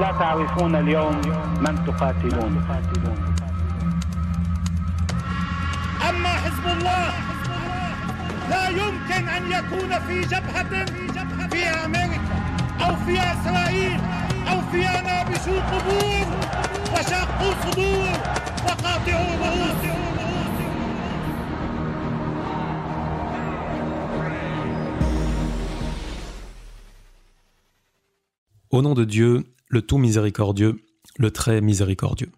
لا تعرفون اليوم من تقاتلون. أما حزب الله لا يمكن أن يكون في جبهة في أمريكا أو في إسرائيل أو في نابشوا قبور وشقوا صدور وقاطعوا رؤوس. Au nom de Dieu, le tout miséricordieux, le très miséricordieux.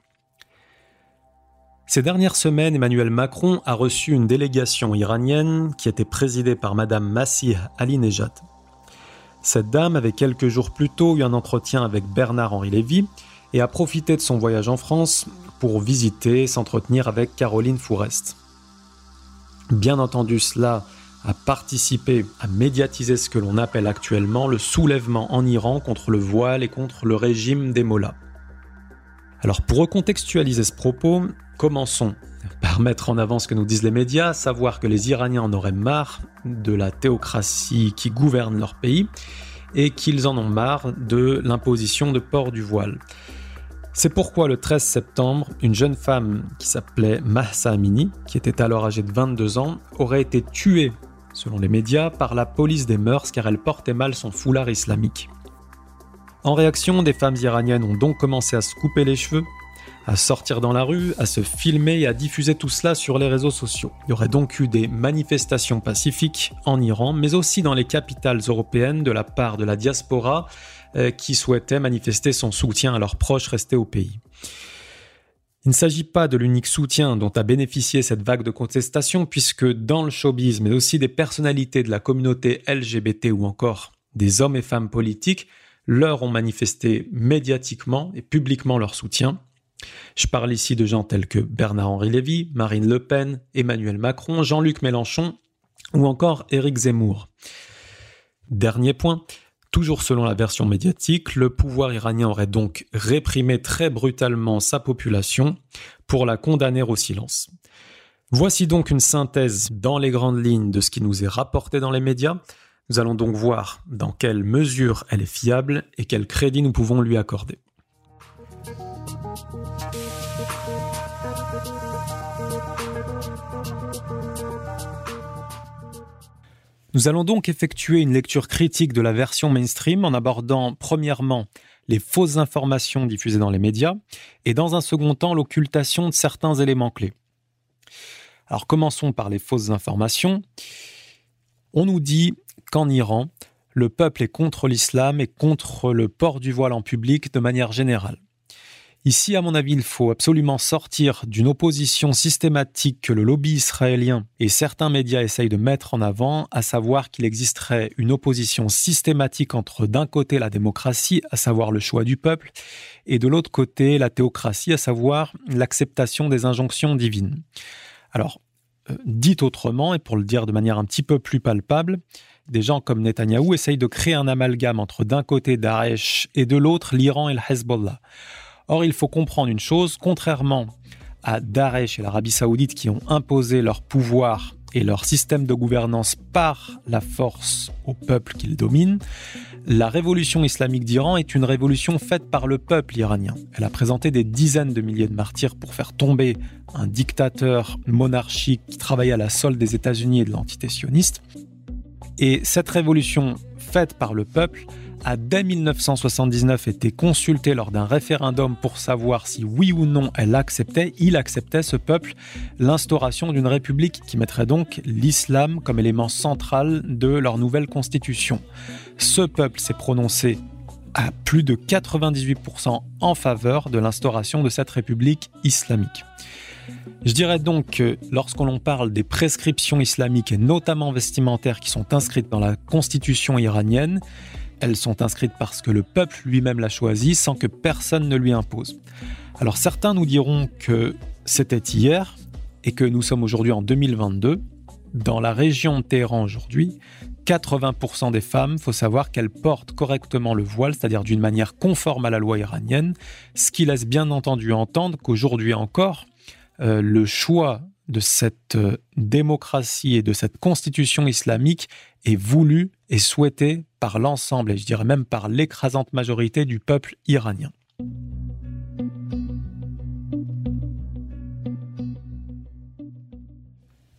Ces dernières semaines, Emmanuel Macron a reçu une délégation iranienne qui était présidée par Madame Massih Ali-Nejad. Cette dame avait quelques jours plus tôt eu un entretien avec Bernard-Henri Lévy et a profité de son voyage en France pour visiter et s'entretenir avec Caroline Fourest. Bien entendu, cela a participé à médiatiser ce que l'on appelle actuellement le soulèvement en Iran contre le voile et contre le régime des mollahs. Alors pour recontextualiser ce propos, commençons par mettre en avant ce que nous disent les médias, savoir que les Iraniens en auraient marre de la théocratie qui gouverne leur pays et qu'ils en ont marre de l'imposition de port du voile. C'est pourquoi le 13 septembre, une jeune femme qui s'appelait Mahsa Amini, qui était alors âgée de 22 ans, aurait été tuée selon les médias, par la police des mœurs car elle portait mal son foulard islamique. En réaction, des femmes iraniennes ont donc commencé à se couper les cheveux, à sortir dans la rue, à se filmer et à diffuser tout cela sur les réseaux sociaux. Il y aurait donc eu des manifestations pacifiques en Iran, mais aussi dans les capitales européennes de la part de la diaspora euh, qui souhaitait manifester son soutien à leurs proches restés au pays. Il ne s'agit pas de l'unique soutien dont a bénéficié cette vague de contestation, puisque dans le showbiz, mais aussi des personnalités de la communauté LGBT ou encore des hommes et femmes politiques, leur ont manifesté médiatiquement et publiquement leur soutien. Je parle ici de gens tels que Bernard-Henri Lévy, Marine Le Pen, Emmanuel Macron, Jean-Luc Mélenchon ou encore Éric Zemmour. Dernier point, Toujours selon la version médiatique, le pouvoir iranien aurait donc réprimé très brutalement sa population pour la condamner au silence. Voici donc une synthèse dans les grandes lignes de ce qui nous est rapporté dans les médias. Nous allons donc voir dans quelle mesure elle est fiable et quel crédit nous pouvons lui accorder. Nous allons donc effectuer une lecture critique de la version mainstream en abordant premièrement les fausses informations diffusées dans les médias et dans un second temps l'occultation de certains éléments clés. Alors commençons par les fausses informations. On nous dit qu'en Iran, le peuple est contre l'islam et contre le port du voile en public de manière générale. Ici, à mon avis, il faut absolument sortir d'une opposition systématique que le lobby israélien et certains médias essayent de mettre en avant, à savoir qu'il existerait une opposition systématique entre d'un côté la démocratie, à savoir le choix du peuple, et de l'autre côté la théocratie, à savoir l'acceptation des injonctions divines. Alors, euh, dit autrement, et pour le dire de manière un petit peu plus palpable, des gens comme Netanyahou essayent de créer un amalgame entre d'un côté Daesh et de l'autre l'Iran et le Hezbollah. Or, il faut comprendre une chose, contrairement à Daesh et l'Arabie saoudite qui ont imposé leur pouvoir et leur système de gouvernance par la force au peuple qu'ils dominent, la révolution islamique d'Iran est une révolution faite par le peuple iranien. Elle a présenté des dizaines de milliers de martyrs pour faire tomber un dictateur monarchique qui travaillait à la solde des États-Unis et de l'entité sioniste. Et cette révolution faite par le peuple a dès 1979 été consultée lors d'un référendum pour savoir si oui ou non elle acceptait, il acceptait ce peuple, l'instauration d'une république qui mettrait donc l'islam comme élément central de leur nouvelle constitution. Ce peuple s'est prononcé à plus de 98% en faveur de l'instauration de cette république islamique. Je dirais donc que lorsqu'on parle des prescriptions islamiques et notamment vestimentaires qui sont inscrites dans la constitution iranienne, elles sont inscrites parce que le peuple lui-même l'a choisi sans que personne ne lui impose. Alors certains nous diront que c'était hier et que nous sommes aujourd'hui en 2022. Dans la région de Téhéran aujourd'hui, 80% des femmes, faut savoir qu'elles portent correctement le voile, c'est-à-dire d'une manière conforme à la loi iranienne, ce qui laisse bien entendu entendre qu'aujourd'hui encore, euh, le choix de cette euh, démocratie et de cette constitution islamique est voulu et souhaité par l'ensemble, et je dirais même par l'écrasante majorité du peuple iranien.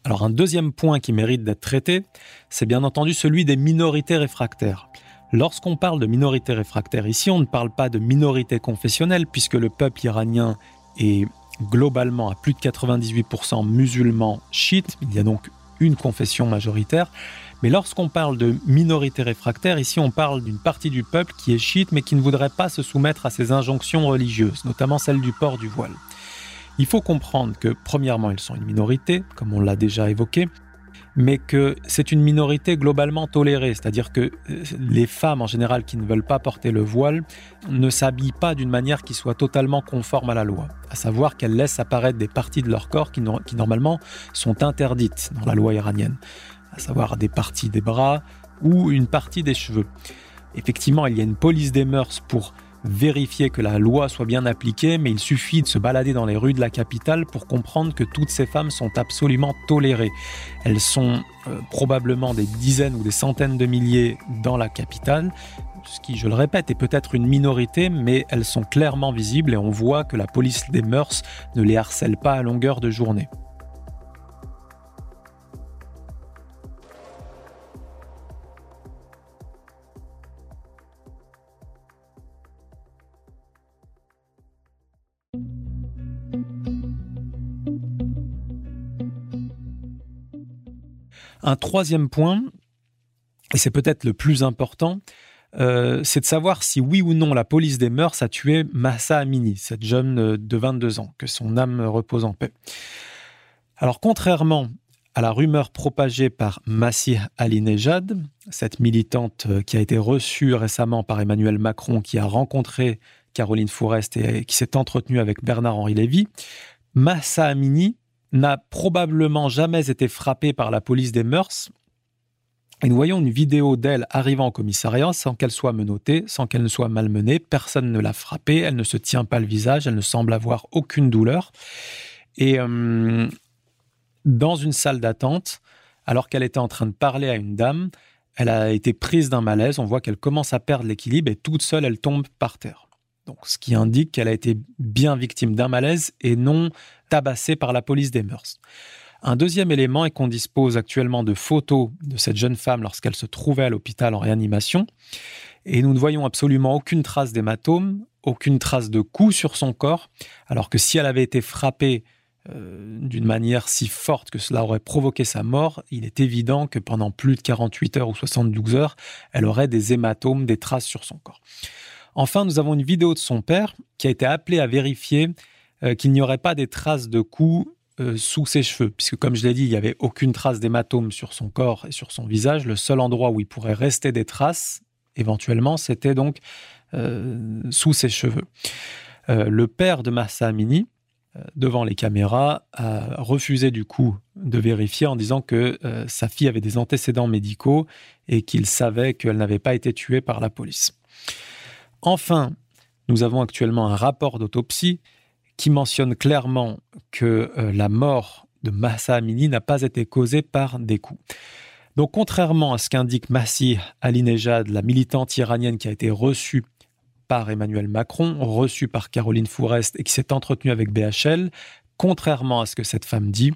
Alors un deuxième point qui mérite d'être traité, c'est bien entendu celui des minorités réfractaires. Lorsqu'on parle de minorités réfractaires ici, on ne parle pas de minorité confessionnelle puisque le peuple iranien est globalement à plus de 98% musulmans chiites, il y a donc une confession majoritaire. Mais lorsqu'on parle de minorité réfractaire, ici on parle d'une partie du peuple qui est chiite mais qui ne voudrait pas se soumettre à ces injonctions religieuses, notamment celle du port du voile. Il faut comprendre que, premièrement, ils sont une minorité, comme on l'a déjà évoqué, mais que c'est une minorité globalement tolérée, c'est-à-dire que euh, les femmes en général qui ne veulent pas porter le voile ne s'habillent pas d'une manière qui soit totalement conforme à la loi, à savoir qu'elles laissent apparaître des parties de leur corps qui, qui normalement sont interdites dans la loi iranienne, à savoir des parties des bras ou une partie des cheveux. Effectivement, il y a une police des mœurs pour vérifier que la loi soit bien appliquée, mais il suffit de se balader dans les rues de la capitale pour comprendre que toutes ces femmes sont absolument tolérées. Elles sont euh, probablement des dizaines ou des centaines de milliers dans la capitale, ce qui, je le répète, est peut-être une minorité, mais elles sont clairement visibles et on voit que la police des mœurs ne les harcèle pas à longueur de journée. Un troisième point, et c'est peut-être le plus important, euh, c'est de savoir si oui ou non la police des mœurs a tué Massa Amini, cette jeune de 22 ans, que son âme repose en paix. Alors contrairement à la rumeur propagée par Massih Alinejad, cette militante qui a été reçue récemment par Emmanuel Macron, qui a rencontré Caroline Fourest et qui s'est entretenue avec Bernard-Henri Lévy, Massa Amini n'a probablement jamais été frappée par la police des mœurs. Et nous voyons une vidéo d'elle arrivant au commissariat sans qu'elle soit menottée, sans qu'elle ne soit malmenée. Personne ne l'a frappée, elle ne se tient pas le visage, elle ne semble avoir aucune douleur. Et euh, dans une salle d'attente, alors qu'elle était en train de parler à une dame, elle a été prise d'un malaise. On voit qu'elle commence à perdre l'équilibre et toute seule, elle tombe par terre. Donc, ce qui indique qu'elle a été bien victime d'un malaise et non tabassée par la police des mœurs. Un deuxième élément est qu'on dispose actuellement de photos de cette jeune femme lorsqu'elle se trouvait à l'hôpital en réanimation. Et nous ne voyons absolument aucune trace d'hématome, aucune trace de coup sur son corps, alors que si elle avait été frappée euh, d'une manière si forte que cela aurait provoqué sa mort, il est évident que pendant plus de 48 heures ou 72 heures, elle aurait des hématomes, des traces sur son corps. Enfin, nous avons une vidéo de son père qui a été appelé à vérifier euh, qu'il n'y aurait pas des traces de coups euh, sous ses cheveux, puisque comme je l'ai dit, il n'y avait aucune trace d'hématome sur son corps et sur son visage. Le seul endroit où il pourrait rester des traces, éventuellement, c'était donc euh, sous ses cheveux. le père de Massa Amini, devant les caméras, a refusé du coup de vérifier en disant que sa fille avait des antécédents médicaux et qu'il savait qu'elle n'avait pas été tuée par la police. Enfin, nous avons actuellement un rapport d'autopsie qui mentionne clairement que euh, la mort de Massa Amini n'a pas été causée par des coups. Donc, contrairement à ce qu'indique Massi Alinejad, la militante iranienne qui a été reçue par Emmanuel Macron, reçue par Caroline Fourest et qui s'est entretenue avec BHL, contrairement à ce que cette femme dit,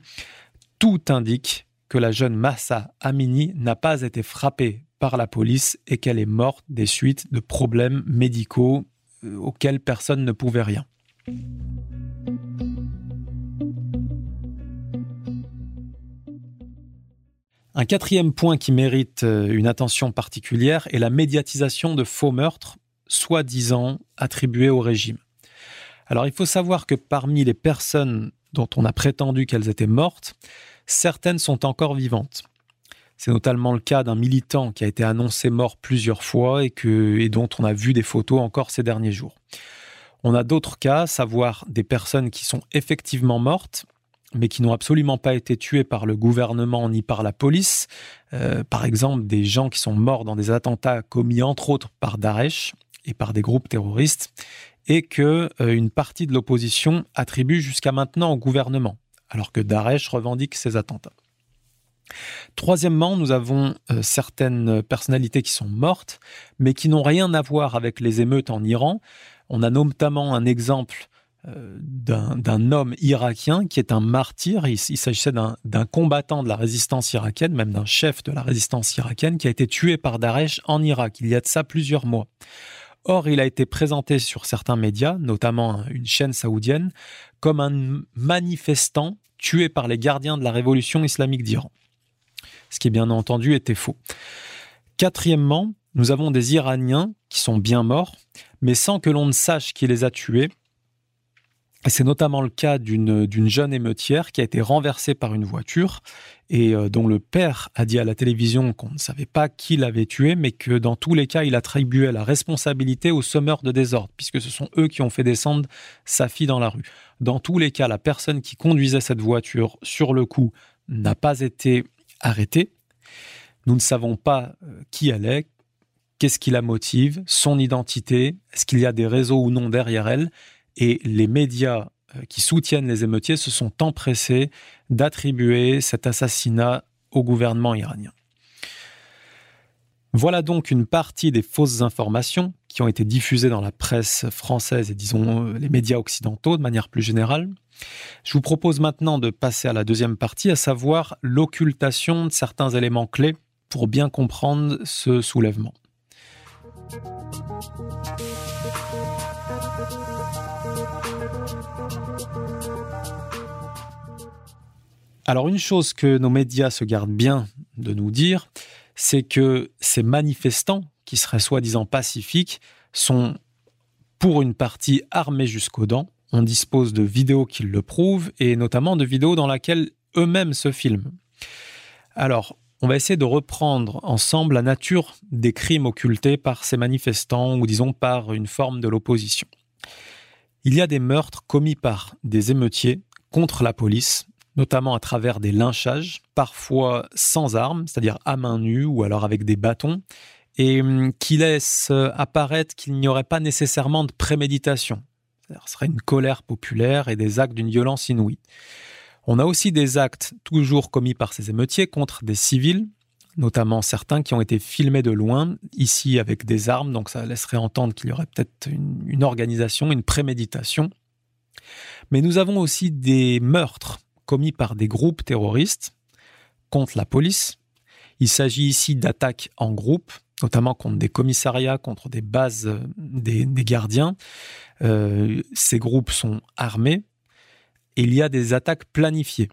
tout indique que la jeune Massa Amini n'a pas été frappée par la police et qu'elle est morte des suites de problèmes médicaux euh, auxquels personne ne pouvait rien. Un quatrième point qui mérite euh, une attention particulière est la médiatisation de faux meurtres, soi-disant attribués au régime. Alors il faut savoir que parmi les personnes dont on a prétendu qu'elles étaient mortes, certaines sont encore vivantes. C'est notamment le cas d'un militant qui a été annoncé mort plusieurs fois et, dont on a vu des photos encore ces derniers jours. On a d'autres cas, savoir des personnes qui sont effectivement mortes, mais qui n'ont absolument pas été tuées par le gouvernement ni par la police. Euh, par exemple, des gens qui sont morts dans des attentats commis entre autres par Daesh et par des groupes terroristes, et que euh, une partie de l'opposition attribue jusqu'à maintenant au gouvernement alors que Daesh revendique ces attentats. Troisièmement, nous avons euh, certaines personnalités qui sont mortes, mais qui n'ont rien à voir avec les émeutes en Iran. On a notamment un exemple d'un homme irakien qui est un martyr. Il, s'agissait d'un combattant de la résistance irakienne, même d'un chef de la résistance irakienne, qui a été tué par Daesh en Irak. Il y a de ça plusieurs mois. Or, il a été présenté sur certains médias, notamment une chaîne saoudienne, comme un manifestant tué par les gardiens de la révolution islamique d'Iran ce qui bien entendu était faux. Quatrièmement, nous avons des Iraniens qui sont bien morts, mais sans que l'on ne sache qui les a tués. C'est notamment le cas d'une jeune émeutière qui a été renversée par une voiture et euh, dont le père a dit à la télévision qu'on ne savait pas qui l'avait tué, mais que dans tous les cas, il attribuait la responsabilité aux semeurs de désordre, puisque ce sont eux qui ont fait descendre sa fille dans la rue. Dans tous les cas, la personne qui conduisait cette voiture sur le coup n'a pas été arrêtée. Nous ne savons pas euh, qui elle est, qu'est-ce qui la motive, son identité, est-ce qu'il y a des réseaux ou non derrière elle. Et les médias euh, qui soutiennent les émeutiers se sont empressés d'attribuer cet assassinat au gouvernement iranien. Voilà donc une partie des fausses informations qui ont été diffusées dans la presse française et disons euh, les médias occidentaux de manière plus générale. Je vous propose maintenant de passer à la deuxième partie, à savoir l'occultation de certains éléments clés pour bien comprendre ce soulèvement. Alors une chose que nos médias se gardent bien de nous dire, c'est que ces manifestants, qui seraient soi-disant pacifiques, sont pour une partie armés jusqu'aux dents, on dispose de vidéos qui le prouvent et notamment de vidéos dans lesquelles eux-mêmes se filment. Alors, on va essayer de reprendre ensemble la nature des crimes occultés par ces manifestants ou disons par une forme de l'opposition. Il y a des meurtres commis par des émeutiers contre la police, notamment à travers des lynchages, parfois sans armes, c'est-à-dire à main nue ou alors avec des bâtons, et hum, qui laissent apparaître qu'il n'y aurait pas nécessairement de préméditation. Ce serait une colère populaire et des actes d'une violence inouïe. On a aussi des actes toujours commis par ces émeutiers contre des civils, notamment certains qui ont été filmés de loin, ici avec des armes, donc ça laisserait entendre qu'il y aurait peut-être une, organisation, une préméditation. Mais nous avons aussi des meurtres commis par des groupes terroristes contre la police. Il s'agit ici d'attaques en groupe, notamment contre des commissariats, contre des bases euh, des, gardiens. Euh, ces groupes sont armés et il y a des attaques planifiées.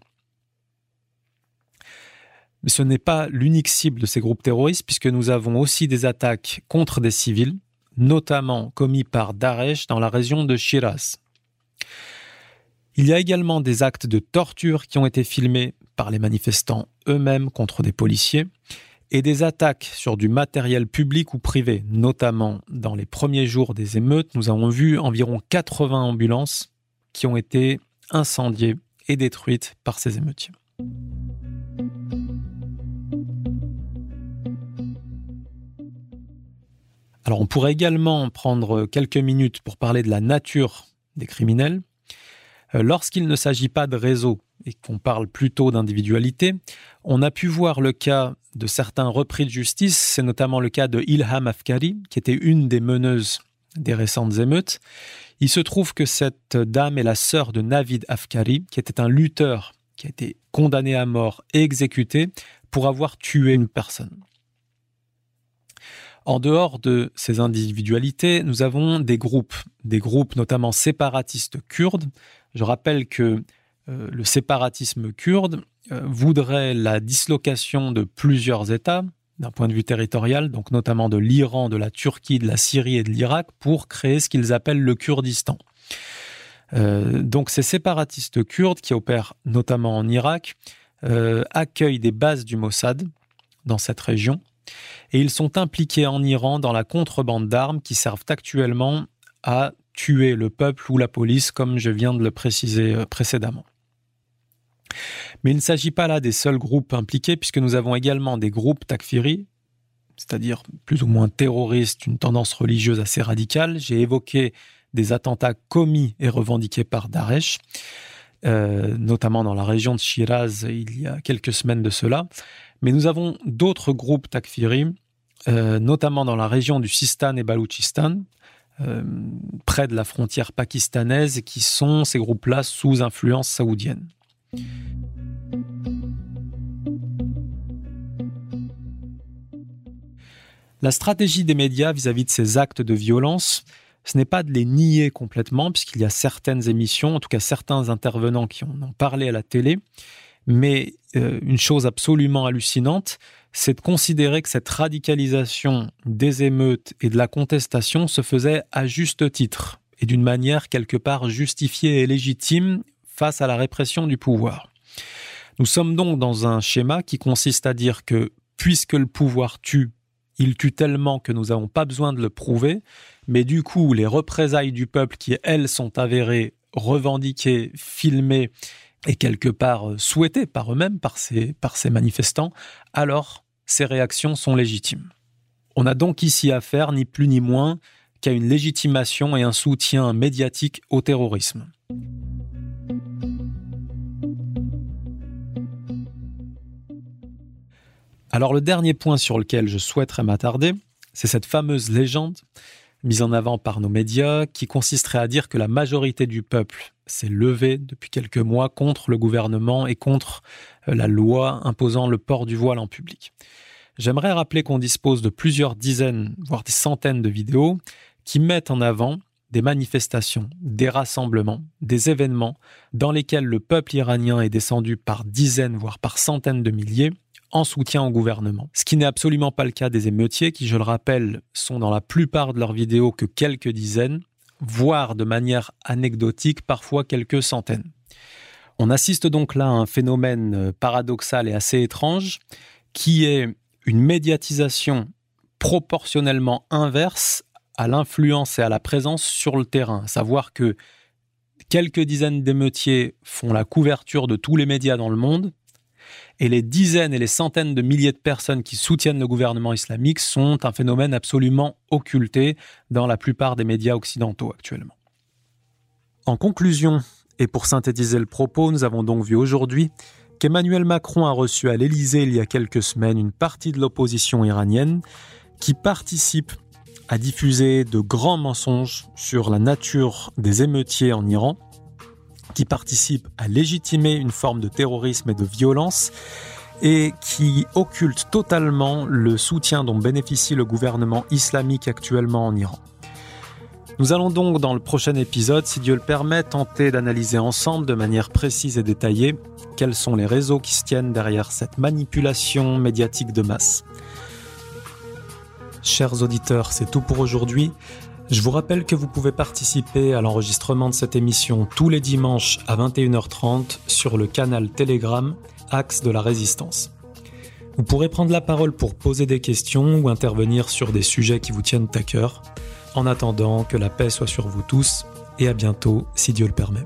Mais ce n'est pas l'unique cible de ces groupes terroristes, puisque nous avons aussi des attaques contre des civils, notamment commis par Daesh dans la région de Shiraz. Il y a également des actes de torture qui ont été filmés par les manifestants eux-mêmes contre des policiers, et des attaques sur du matériel public ou privé, notamment dans les premiers jours des émeutes. Nous avons vu environ 80 ambulances qui ont été incendiées et détruites par ces émeutiers. Alors on pourrait également prendre quelques minutes pour parler de la nature des criminels. Euh, lorsqu'il ne s'agit pas de réseau et qu'on parle plutôt d'individualité, on a pu voir le cas de certains repris de justice, c'est notamment le cas de Ilham Afkari, qui était une des meneuses des récentes émeutes. Il se trouve que cette dame est la sœur de Navid Afkari, qui était un lutteur qui a été condamné à mort et exécuté pour avoir tué une personne. En dehors de ces individualités, nous avons des groupes, des groupes notamment séparatistes kurdes. Je rappelle que euh, le séparatisme kurde euh, voudrait la dislocation de plusieurs États d'un point de vue territorial, donc notamment de l'Iran, de la Turquie, de la Syrie et de l'Irak, pour créer ce qu'ils appellent le Kurdistan. Euh, donc ces séparatistes kurdes qui opèrent notamment en Irak accueillent des bases du Mossad dans cette région et ils sont impliqués en Iran dans la contrebande d'armes qui servent actuellement à tuer le peuple ou la police, comme je viens de le préciser précédemment. Mais il ne s'agit pas là des seuls groupes impliqués, puisque nous avons également des groupes takfiri, c'est-à-dire plus ou moins terroristes, une tendance religieuse assez radicale. J'ai évoqué des attentats commis et revendiqués par Daesh. euh, notamment dans la région de Shiraz il y a quelques semaines de cela. Mais nous avons d'autres groupes takfiri, euh, notamment dans la région du Sistan et Baloutchistan, euh, près de la frontière pakistanaise, qui sont ces groupes-là sous influence saoudienne. La stratégie des médias vis-à-vis de ces actes de violence, ce n'est pas de les nier complètement, puisqu'il y a certaines émissions, en tout cas certains intervenants qui en ont parlé à la télé, mais euh, une chose absolument hallucinante, c'est de considérer que cette radicalisation des émeutes et de la contestation se faisait à juste titre et d'une manière quelque part justifiée et légitime face à la répression du pouvoir. Nous sommes donc dans un schéma qui consiste à dire que puisque le pouvoir tue, il tue tellement que nous n'avons pas besoin de le prouver, mais du coup, les représailles du peuple qui, elles, sont avérées, revendiquées, filmées et quelque part euh, souhaitées par eux-mêmes, par ces, par ces manifestants, alors ces réactions sont légitimes. On a donc ici affaire, ni plus ni moins, qu'à une légitimation et un soutien médiatique au terrorisme. Alors le dernier point sur lequel je souhaiterais m'attarder, c'est cette fameuse légende mise en avant par nos médias qui consisterait à dire que la majorité du peuple s'est levée depuis quelques mois contre le gouvernement et contre euh, la loi imposant le port du voile en public. J'aimerais rappeler qu'on dispose de plusieurs dizaines, voire des centaines de vidéos qui mettent en avant des manifestations, des rassemblements, des événements dans lesquels le peuple iranien est descendu par dizaines, voire par centaines de milliers, en soutien au gouvernement. Ce qui n'est absolument pas le cas des émeutiers, qui, je le rappelle, sont dans la plupart de leurs vidéos que quelques dizaines, voire de manière anecdotique, parfois quelques centaines. On assiste donc là à un phénomène euh, paradoxal et assez étrange, qui est une médiatisation proportionnellement inverse à l'influence et à la présence sur le terrain. savoir que quelques dizaines d'émeutiers font la couverture de tous les médias dans le monde, et les dizaines et les centaines de milliers de personnes qui soutiennent le gouvernement islamique sont un phénomène absolument occulté dans la plupart des médias occidentaux actuellement. En conclusion, et pour synthétiser le propos, nous avons donc vu aujourd'hui qu'Emmanuel Macron a reçu à l'Élysée il y a quelques semaines une partie de l'opposition iranienne qui participe à diffuser de grands mensonges sur la nature des émeutiers en Iran qui participe à légitimer une forme de terrorisme et de violence et qui occulte totalement le soutien dont bénéficie le gouvernement islamique actuellement en Iran. Nous allons donc dans le prochain épisode, si Dieu le permet, tenter d'analyser ensemble de manière précise et détaillée quels sont les réseaux qui se tiennent derrière cette manipulation médiatique de masse. Chers auditeurs, c'est tout pour aujourd'hui. Je vous rappelle que vous pouvez participer à l'enregistrement de cette émission tous les dimanches à 21h30 sur le canal Telegram Axe de la Résistance. Vous pourrez prendre la parole pour poser des questions ou intervenir sur des sujets qui vous tiennent à cœur. En attendant, que la paix soit sur vous tous et à bientôt si Dieu le permet.